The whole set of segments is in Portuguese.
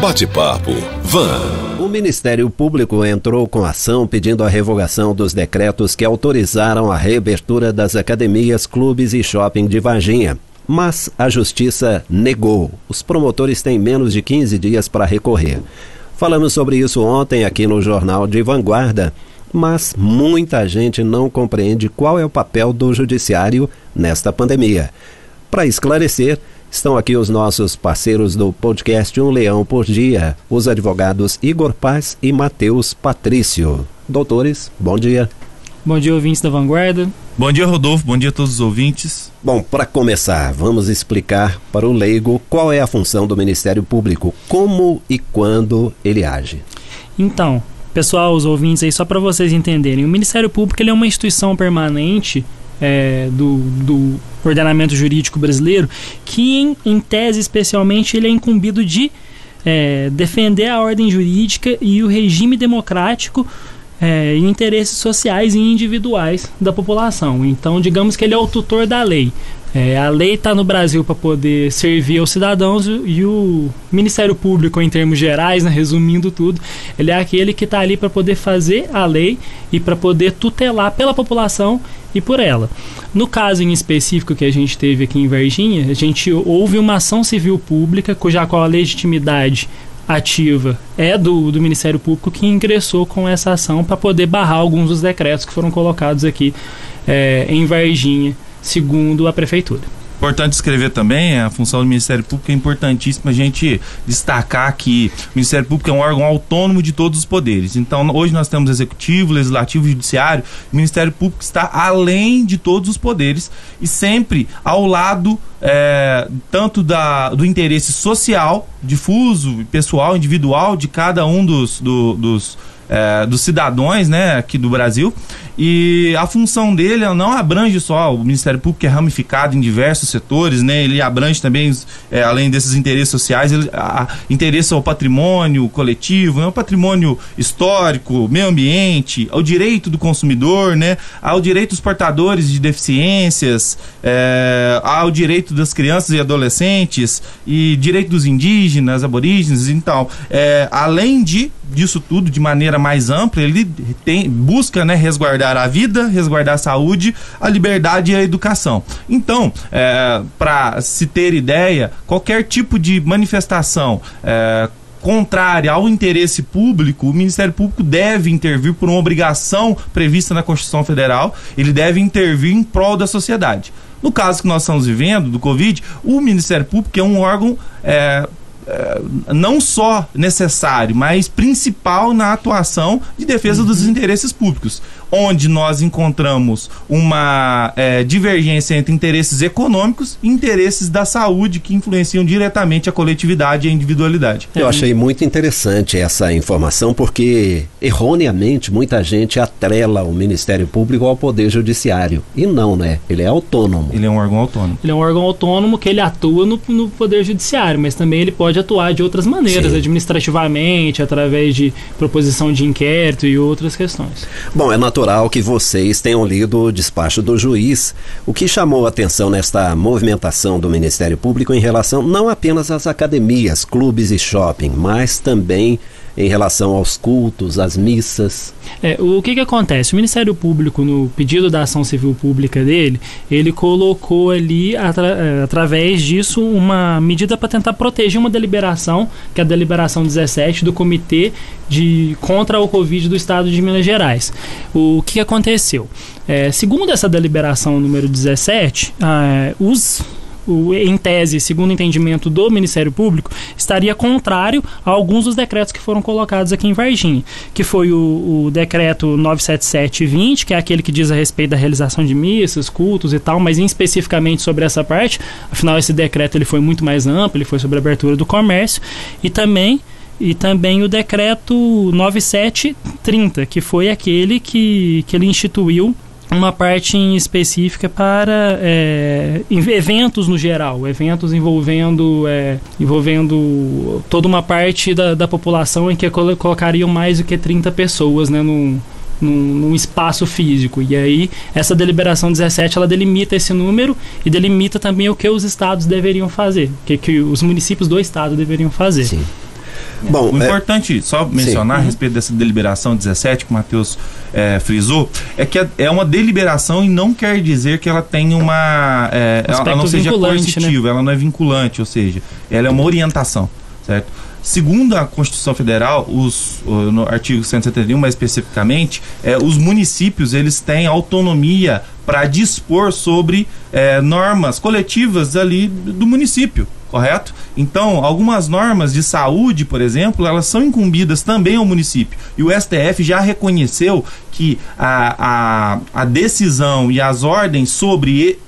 Bate-papo Van. O Ministério Público entrou com ação pedindo a revogação dos decretos que autorizaram a reabertura das academias, clubes e shopping de Varginha. Mas a Justiça negou. Os promotores têm menos de 15 dias para recorrer. Falamos sobre isso ontem aqui no Jornal de Vanguarda, mas muita gente não compreende qual é o papel do Judiciário nesta pandemia. Para esclarecer, Estão aqui os nossos parceiros do podcast Um Leão por Dia, os advogados Igor Paz e Matheus Patrício. Doutores, bom dia. Bom dia, ouvintes da Vanguarda. Bom dia, Rodolfo. Bom dia a todos os ouvintes. Bom, para começar, vamos explicar para o leigo qual é a função do Ministério Público, como e quando ele age. Então, pessoal, os ouvintes aí, só para vocês entenderem, o Ministério Público ele é uma instituição permanente é, do, do ordenamento jurídico brasileiro, que em, em tese especialmente ele é incumbido de é, defender a ordem jurídica e o regime democrático é, e interesses sociais e individuais da população. Então, digamos que ele é o tutor da lei. É, a lei está no Brasil para poder servir aos cidadãos e o Ministério Público, em termos gerais, né, resumindo tudo, ele é aquele que está ali para poder fazer a lei e para poder tutelar pela população e por ela. No caso em específico que a gente teve aqui em Varginha, a gente houve uma ação civil pública cuja qual a legitimidade ativa é do, do Ministério Público que ingressou com essa ação para poder barrar alguns dos decretos que foram colocados aqui é, em Varginha segundo a prefeitura. Importante escrever também, a função do Ministério Público é importantíssima a gente destacar que o Ministério Público é um órgão autônomo de todos os poderes. Então, hoje nós temos executivo, legislativo judiciário. O Ministério Público está além de todos os poderes e sempre ao lado é, tanto da, do interesse social, difuso, pessoal, individual de cada um dos, do, dos é, dos cidadãos né, aqui do Brasil. E a função dele não abrange só o Ministério Público, que é ramificado em diversos setores, né? Ele abrange também, é, além desses interesses sociais, ele a, ao patrimônio coletivo, né? ao patrimônio histórico, meio ambiente, ao direito do consumidor, né? Ao direito dos portadores de deficiências, é, ao direito das crianças e adolescentes e direito dos indígenas, aborígenes. Então, é, além de disso tudo, de maneira mais ampla, ele tem, busca né, resguardar a vida, resguardar a saúde, a liberdade e a educação. Então, é, para se ter ideia, qualquer tipo de manifestação é, contrária ao interesse público, o Ministério Público deve intervir por uma obrigação prevista na Constituição Federal, ele deve intervir em prol da sociedade. No caso que nós estamos vivendo, do Covid, o Ministério Público é um órgão é, não só necessário, mas principal na atuação de defesa uhum. dos interesses públicos, onde nós encontramos uma é, divergência entre interesses econômicos e interesses da saúde que influenciam diretamente a coletividade e a individualidade. Eu achei muito interessante essa informação porque erroneamente muita gente atrela o Ministério Público ao Poder Judiciário e não, né? Ele é autônomo. Ele é um órgão autônomo. Ele é um órgão autônomo que ele atua no, no Poder Judiciário, mas também ele pode pode atuar de outras maneiras, Sim. administrativamente, através de proposição de inquérito e outras questões. Bom, é natural que vocês tenham lido o despacho do juiz. O que chamou atenção nesta movimentação do Ministério Público em relação não apenas às academias, clubes e shopping, mas também em relação aos cultos, às missas. É, o que, que acontece? O Ministério Público, no pedido da ação civil pública dele, ele colocou ali, atra é, através disso, uma medida para tentar proteger uma deliberação, que é a deliberação 17 do Comitê de contra o Covid do Estado de Minas Gerais. O que aconteceu? É, segundo essa deliberação número 17, ah, os o, em tese, segundo o entendimento do Ministério Público, estaria contrário a alguns dos decretos que foram colocados aqui em Varginha, que foi o, o decreto 97720, que é aquele que diz a respeito da realização de missas, cultos e tal, mas especificamente sobre essa parte, afinal esse decreto ele foi muito mais amplo, ele foi sobre a abertura do comércio, e também e também o decreto 9730, que foi aquele que, que ele instituiu uma parte em específica para é, eventos no geral, eventos envolvendo, é, envolvendo toda uma parte da, da população em que colocariam mais do que 30 pessoas né, num, num, num, espaço físico. E aí, essa deliberação 17, ela delimita esse número e delimita também o que os estados deveriam fazer, o que, que os municípios do estado deveriam fazer. Sim. Bom, o é... importante, só mencionar Sim. a respeito dessa deliberação 17 que o Matheus é, frisou, é que é uma deliberação e não quer dizer que ela tenha uma. É, ela não seja né? coercitiva, né? ela não é vinculante, ou seja, ela é uma orientação, certo? Segundo a Constituição Federal, os, no artigo 171 mais especificamente, é, os municípios eles têm autonomia para dispor sobre é, normas coletivas ali do município correto? Então, algumas normas de saúde, por exemplo, elas são incumbidas também ao município. E o STF já reconheceu que a, a, a decisão e as ordens sobre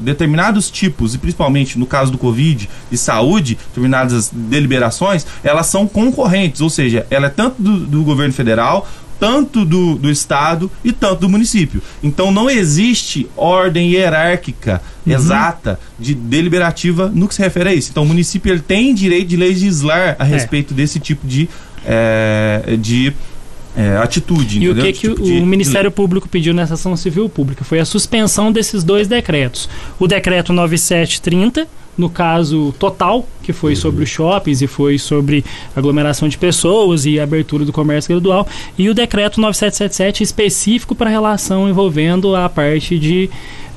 determinados tipos, e principalmente no caso do Covid e saúde, determinadas deliberações, elas são concorrentes, ou seja, ela é tanto do, do governo federal tanto do, do Estado e tanto do município. Então não existe ordem hierárquica uhum. exata de deliberativa no que se refere a isso. Então o município ele tem direito de legislar a é. respeito é. desse tipo de, é, de é, atitude. E entendeu? o que, que tipo o, de... Ministério Público pediu nessa ação civil pública? Foi a suspensão desses dois decretos. O decreto 9730 no caso total, que foi sobre os shoppings e foi sobre aglomeração de pessoas e abertura do comércio gradual, e o decreto 9777 específico para relação envolvendo a parte de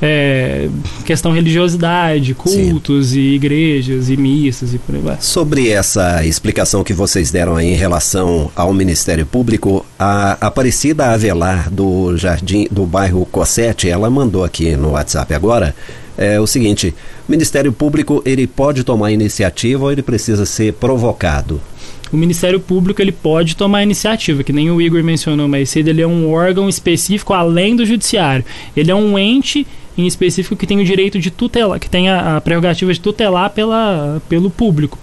é, questão religiosidade, cultos Sim. e igrejas e missas e por aí vai. Sobre essa explicação que vocês deram aí em relação ao Ministério Público, a Aparecida Avelar do Jardim do bairro Cossete, ela mandou aqui no WhatsApp agora é o seguinte: o Ministério Público ele pode tomar iniciativa ou ele precisa ser provocado? O Ministério Público ele pode tomar iniciativa, que nem o Igor mencionou mais cedo, ele é um órgão específico além do judiciário. Ele é um ente em específico que tem o direito de tutelar, que tem a, a prerrogativa de tutelar pela, pelo público,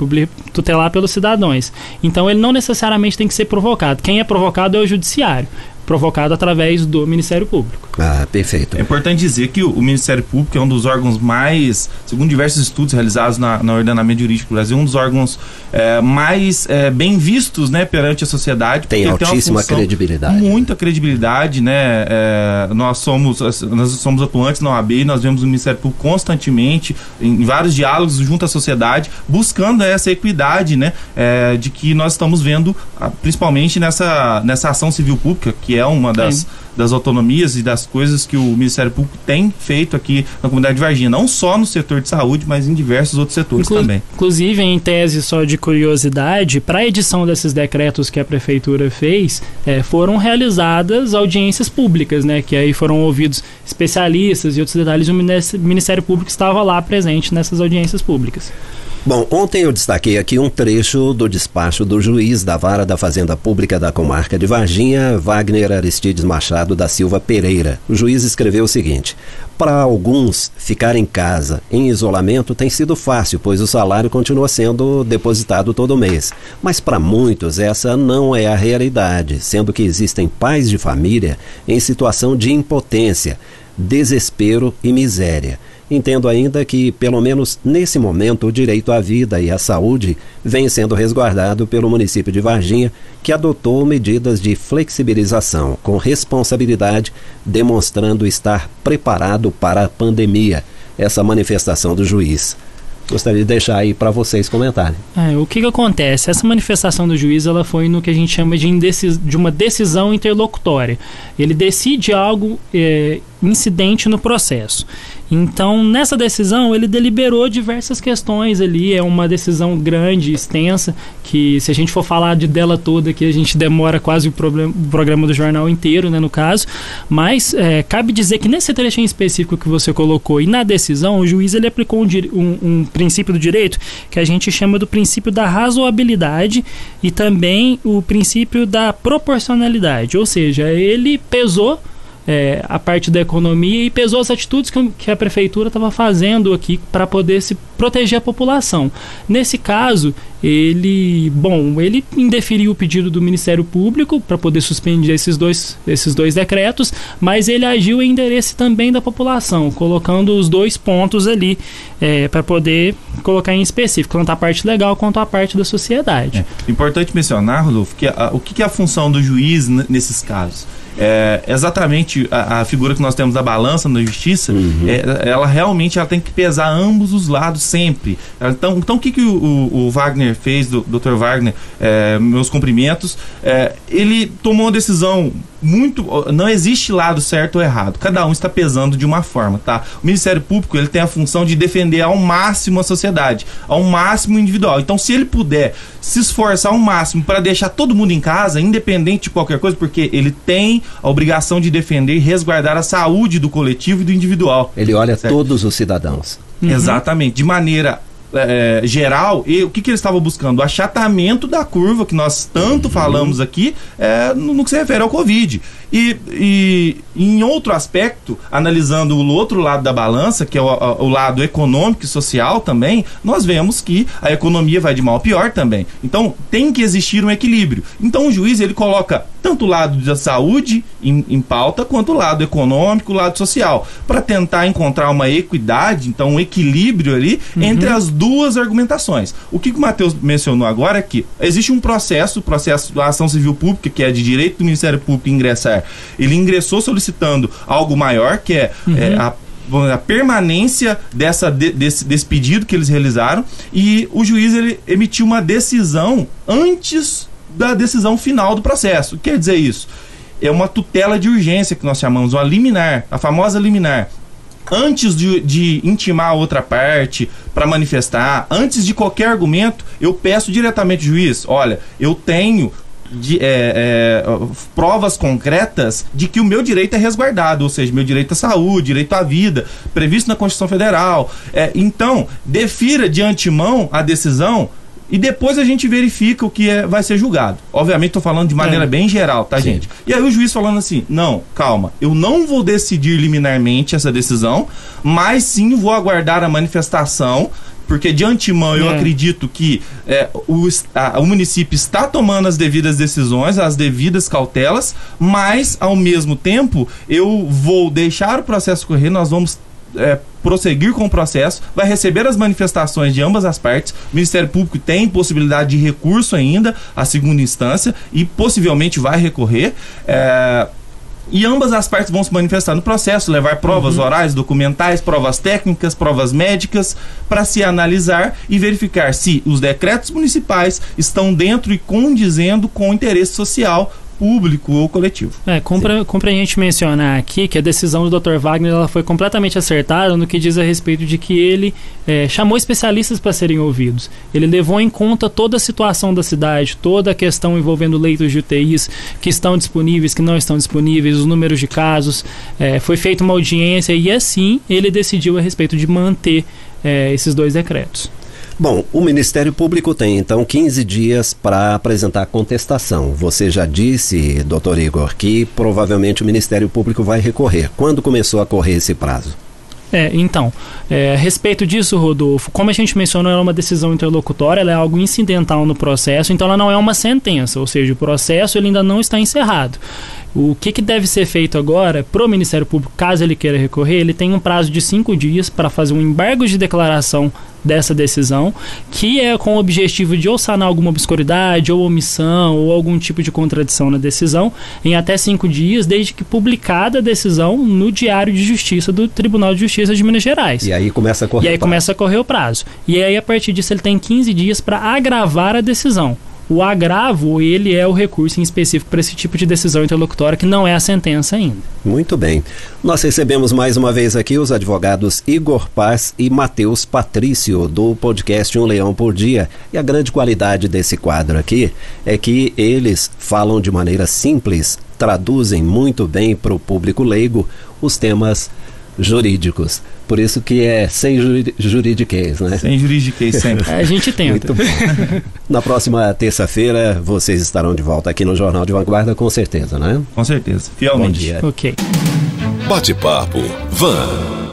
tutelar pelos cidadãos. Então ele não necessariamente tem que ser provocado. Quem é provocado é o judiciário provocado através do Ministério Público. Ah, perfeito. É importante dizer que o, Ministério Público é um dos órgãos mais, segundo diversos estudos realizados na, na ordenamento jurídico do Brasil, um dos órgãos é, mais é, bem vistos né, perante a sociedade. Tem altíssima tem credibilidade. Muita credibilidade, né? É, nós, somos, nós somos atuantes na OAB e nós vemos o Ministério Público constantemente, em, vários diálogos junto à sociedade, buscando essa equidade, né? É, de que nós estamos vendo, ah, principalmente nessa, nessa ação civil pública, que é é uma das, das autonomias e das coisas que o Ministério Público tem feito aqui na comunidade de Varginha, não só no setor de saúde, mas em diversos outros setores Inclu também. Inclusive, em tese só de curiosidade, para a edição desses decretos que a Prefeitura fez, é, foram realizadas audiências públicas, né, que aí foram ouvidos especialistas e outros detalhes, o Ministério Público estava lá presente nessas audiências públicas. Bom, ontem eu destaquei aqui um trecho do despacho do juiz da Vara da Fazenda Pública da Comarca de Varginha, Wagner Aristides Machado da Silva Pereira. O juiz escreveu o seguinte: Para alguns, ficar em casa, em isolamento, tem sido fácil, pois o salário continua sendo depositado todo mês. Mas para muitos, essa não é a realidade, sendo que existem pais de família em situação de impotência, desespero e miséria. Entendo ainda que, pelo menos nesse momento, o direito à vida e à saúde vem sendo resguardado pelo município de Varginha, que adotou medidas de flexibilização com responsabilidade, demonstrando estar preparado para a pandemia. Essa manifestação do juiz. Gostaria de deixar aí para vocês comentarem. É, o que, que, acontece? Essa manifestação do juiz ela foi no que a gente chama de, indecis, de uma decisão interlocutória. Ele decide algo é, incidente no processo. Então, nessa decisão, ele deliberou diversas questões ali. É uma decisão grande, extensa, que se a gente for falar de dela toda aqui, a gente demora quase o, problema, o programa do jornal inteiro, né, no caso. Mas é, cabe dizer que nesse trecho em específico que você colocou e na decisão, o juiz ele aplicou um, um, um princípio do direito que a gente chama do princípio da razoabilidade e também o princípio da proporcionalidade. Ou seja, ele pesou é, a parte da economia e pesou as atitudes que, que a prefeitura estava fazendo aqui para poder se proteger a população. Nesse caso, ele, bom, ele indeferiu o pedido do Ministério Público para poder suspender esses dois, esses dois decretos, mas ele agiu em endereço também da população, colocando os dois pontos ali é, para poder colocar em específico, tanto a parte legal quanto a parte da sociedade. É. Importante mencionar, Rodolfo, que a, o que, que é a função do juiz nesses casos? É, exatamente a, a, figura que nós temos da balança na justiça, uhum. é, ela realmente ela tem que pesar ambos os lados sempre. Então, então o que, que o, o, o Wagner fez, do Dr. Wagner, é, meus cumprimentos, é, ele tomou uma decisão muito. Não existe lado certo ou errado. Cada um está pesando de uma forma, tá? O Ministério Público ele tem a função de defender ao máximo a sociedade, ao máximo o individual. Então, se ele puder se esforçar ao máximo para deixar todo mundo em casa, independente de qualquer coisa, porque ele tem a obrigação de defender e resguardar a saúde do coletivo e do individual. Ele olha certo? todos os cidadãos. Uhum. Exatamente, de maneira é, geral, e o que, que eles estavam buscando? O achatamento da curva que nós tanto uhum. falamos aqui é, no, no, que se refere ao Covid. E, e, em outro aspecto, analisando o outro lado da balança, que é o, o, lado econômico e social também, nós vemos que a economia vai de mal a pior também. Então tem que existir um equilíbrio. Então o juiz ele coloca tanto o lado da saúde em, em pauta, quanto o lado econômico, o lado social, para tentar encontrar uma equidade, então um equilíbrio ali uhum. entre as duas argumentações. O que, o Matheus mencionou agora é que existe um processo, o processo da ação civil pública, que é de direito do Ministério Público ingressar. Ele ingressou solicitando algo maior, que é, uhum. é a a permanência dessa, desse, desse pedido que eles realizaram e o juiz ele emitiu uma decisão antes da decisão final do processo. O que quer dizer isso? É uma tutela de urgência que nós chamamos, uma liminar, a famosa liminar antes de, de intimar a outra parte para manifestar, antes de qualquer argumento, eu peço diretamente ao juiz: olha, eu tenho de, é, é, provas concretas de que o meu direito é resguardado, ou seja, meu direito à saúde, direito à vida, previsto na Constituição Federal. É, então, defira de antemão a decisão e depois a gente verifica o que é, vai ser julgado. Obviamente estou falando de maneira é. bem geral, tá, Sim. gente? E aí o juiz falando assim: não, calma, eu não vou decidir liminarmente essa decisão, mas sim vou aguardar a manifestação porque de antemão eu é. acredito que é, o, a, o município está tomando as devidas decisões, as devidas cautelas, mas ao mesmo tempo eu vou deixar o processo correr, nós vamos é, prosseguir com o processo, vai receber as manifestações de ambas as partes. O Ministério Público tem possibilidade de recurso ainda à segunda instância e possivelmente vai recorrer. É, e ambas as partes vão se manifestar no processo, levar provas uhum. orais, documentais, provas técnicas, provas médicas, para se analisar e verificar se os decretos municipais estão dentro e condizendo com o interesse social público ou coletivo. É, compra, compra a gente mencionar aqui que a decisão do Dr. Wagner ela foi completamente acertada no que diz a respeito de que ele é, chamou especialistas para serem ouvidos. Ele levou em conta toda a situação da cidade, toda a questão envolvendo leitos de UTIs que estão disponíveis, que não estão disponíveis, os números de casos. É, foi feita uma audiência e assim ele decidiu a respeito de manter é, esses dois decretos. Bom, o Ministério Público tem então 15 dias para apresentar contestação. Você já disse, doutor Igor, que provavelmente o Ministério Público vai recorrer. Quando começou a correr esse prazo? É, então, é, a respeito disso, Rodolfo, como a gente mencionou, ela é uma decisão interlocutória, ela é algo incidental no processo, então ela não é uma sentença, ou seja, o processo ele ainda não está encerrado. O que, que deve ser feito agora para o Ministério Público, caso ele queira recorrer, ele tem um prazo de cinco dias para fazer um embargo de declaração dessa decisão, que é com o objetivo de ou sanar alguma obscuridade, ou omissão, ou algum tipo de contradição na decisão, em até cinco dias, desde que publicada a decisão no Diário de Justiça do Tribunal de Justiça de Minas Gerais. E aí começa a correr E aí começa a correr o prazo. E aí, a partir disso, ele tem 15 dias para agravar a decisão. O agravo, ele é o recurso em específico para esse tipo de decisão interlocutória que não é a sentença ainda. Muito bem. Nós recebemos mais uma vez aqui os advogados Igor Paz e Matheus Patrício, do podcast Um Leão por Dia. E a grande qualidade desse quadro aqui é que eles falam de maneira simples, traduzem muito bem para o público leigo os temas jurídicos. Por isso que é sem juridiquês, né? Sem juridiquês sempre. a gente tenta. Muito bom. Na próxima terça-feira, vocês estarão de volta aqui no Jornal de Vanguarda, com certeza, né? Com certeza, fielmente. Bom dia. Ok. Bate-papo, Van.